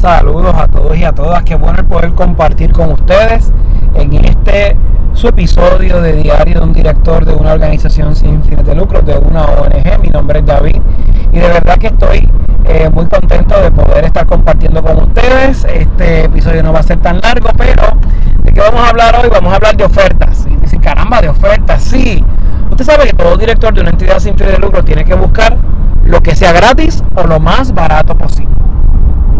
Saludos a todos y a todas. Qué bueno el poder compartir con ustedes en este su episodio de Diario de un director de una organización sin fines de lucro, de una ONG. Mi nombre es David y de verdad que estoy eh, muy contento de poder estar compartiendo con ustedes. Este episodio no va a ser tan largo, pero ¿de qué vamos a hablar hoy? Vamos a hablar de ofertas. Y dice, caramba, de ofertas, sí. Usted sabe que todo director de una entidad sin fines de lucro tiene que buscar lo que sea gratis o lo más barato posible.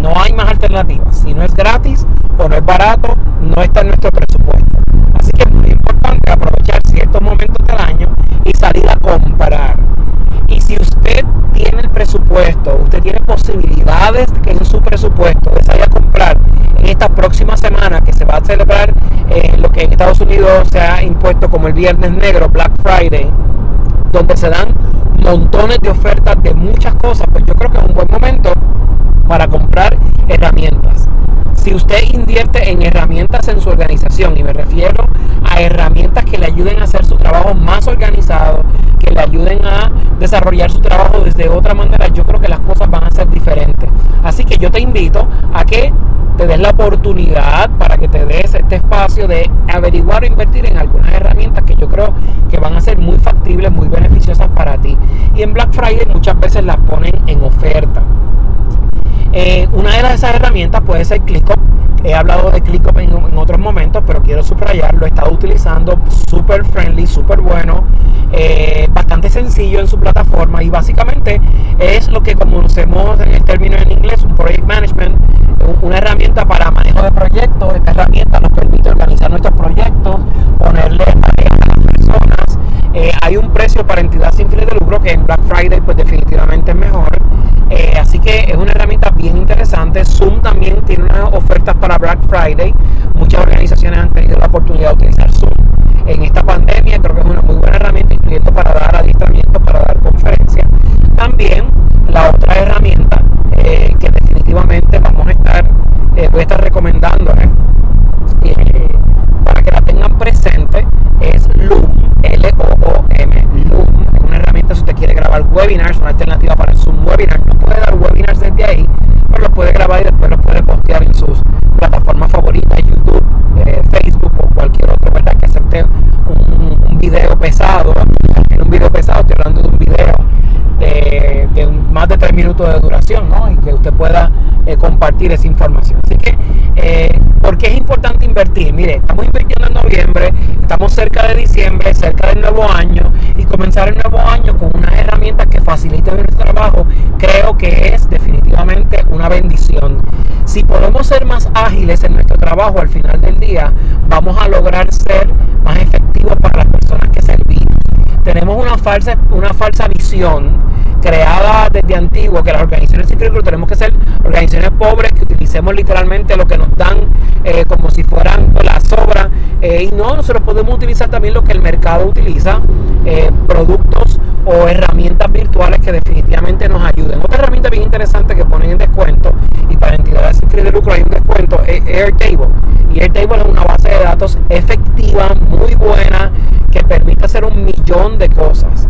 No hay más alternativas. Si no es gratis o no es barato, no está en nuestro presupuesto. Así que es muy importante aprovechar ciertos momentos del año y salir a comprar. Y si usted tiene el presupuesto, usted tiene posibilidades que en su presupuesto de salir a comprar en esta próxima semana que se va a celebrar lo que en Estados Unidos se ha impuesto como el Viernes Negro, Black Friday, donde se dan montones de ofertas de muchas cosas, pues yo creo que es un buen momento para comprar usted invierte en herramientas en su organización, y me refiero a herramientas que le ayuden a hacer su trabajo más organizado, que le ayuden a desarrollar su trabajo desde otra manera, yo creo que las cosas van a ser diferentes. Así que yo te invito a que te des la oportunidad para que te des este espacio de averiguar o invertir en algunas herramientas que yo creo que van a ser muy factibles, muy beneficiosas para ti. Y en Black Friday muchas veces las ponen en oferta. Eh, una de esas herramientas puede ser ClickUp. He hablado de ClickUp en, en, otros momentos, pero quiero subrayar, lo he estado utilizando, súper friendly, súper bueno, eh, bastante sencillo en su plataforma y básicamente es lo que conocemos en el término en inglés, un project management, una herramienta para manejo de proyectos. Esta herramienta nos permite organizar nuestros proyectos, ponerle tareas a las personas. Eh, hay un precio para entidad sin fines de lucro que en Black Friday pues definitivamente es mejor. Eh, así que es una herramienta bien interesante. Zoom también tiene unas ofertas para Black Friday. ¿No? Y que usted pueda eh, compartir esa información. Así que, eh, ¿por qué es importante invertir? Mire, estamos invirtiendo en noviembre, estamos cerca de diciembre, cerca del nuevo año, y comenzar el nuevo año con unas herramientas que faciliten nuestro trabajo, creo que es definitivamente una bendición. Si podemos ser más ágiles en nuestro trabajo al final del día, vamos a lograr ser más efectivos para las personas que servimos. Tenemos una falsa, una falsa visión creada desde antiguo que las organizaciones sin tenemos que ser organizaciones pobres que utilicemos literalmente lo que nos dan eh, como si fueran las sobras eh, y no, nosotros podemos utilizar también lo que el mercado utiliza eh, productos o herramientas virtuales que definitivamente nos ayuden. Otra herramienta bien interesante que ponen en descuento y para entidades sin fines de lucro hay un descuento es Airtable. Y Airtable es una base de datos efectiva muy buena que permite hacer un millón de cosas.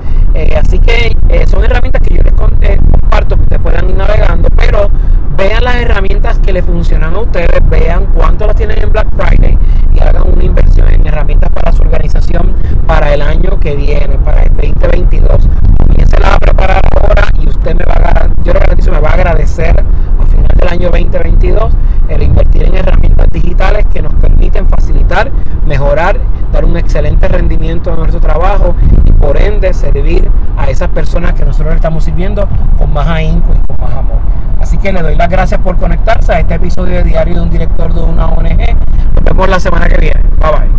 Así que son herramientas que yo les comparto que ustedes puedan ir navegando, pero vean las herramientas que le funcionan a ustedes, vean cuánto las tienen en Friday y hagan una inversión en herramientas para su organización para el año que viene, para el 2022. Comiéncela a preparar ahora y usted me va a, yo le garantizo, me va a agradecer a final del año 2022 el invertir en herramientas digitales que nos permiten facilitar, mejorar, dar un excelente rendimiento en nuestro trabajo y por ende servir a esas personas que nosotros estamos sirviendo con más ahínco y con más amor. Así que le doy las gracias por conectarse a este episodio de Diario de un Director de una ONG. Vemos la semana que viene. Bye bye.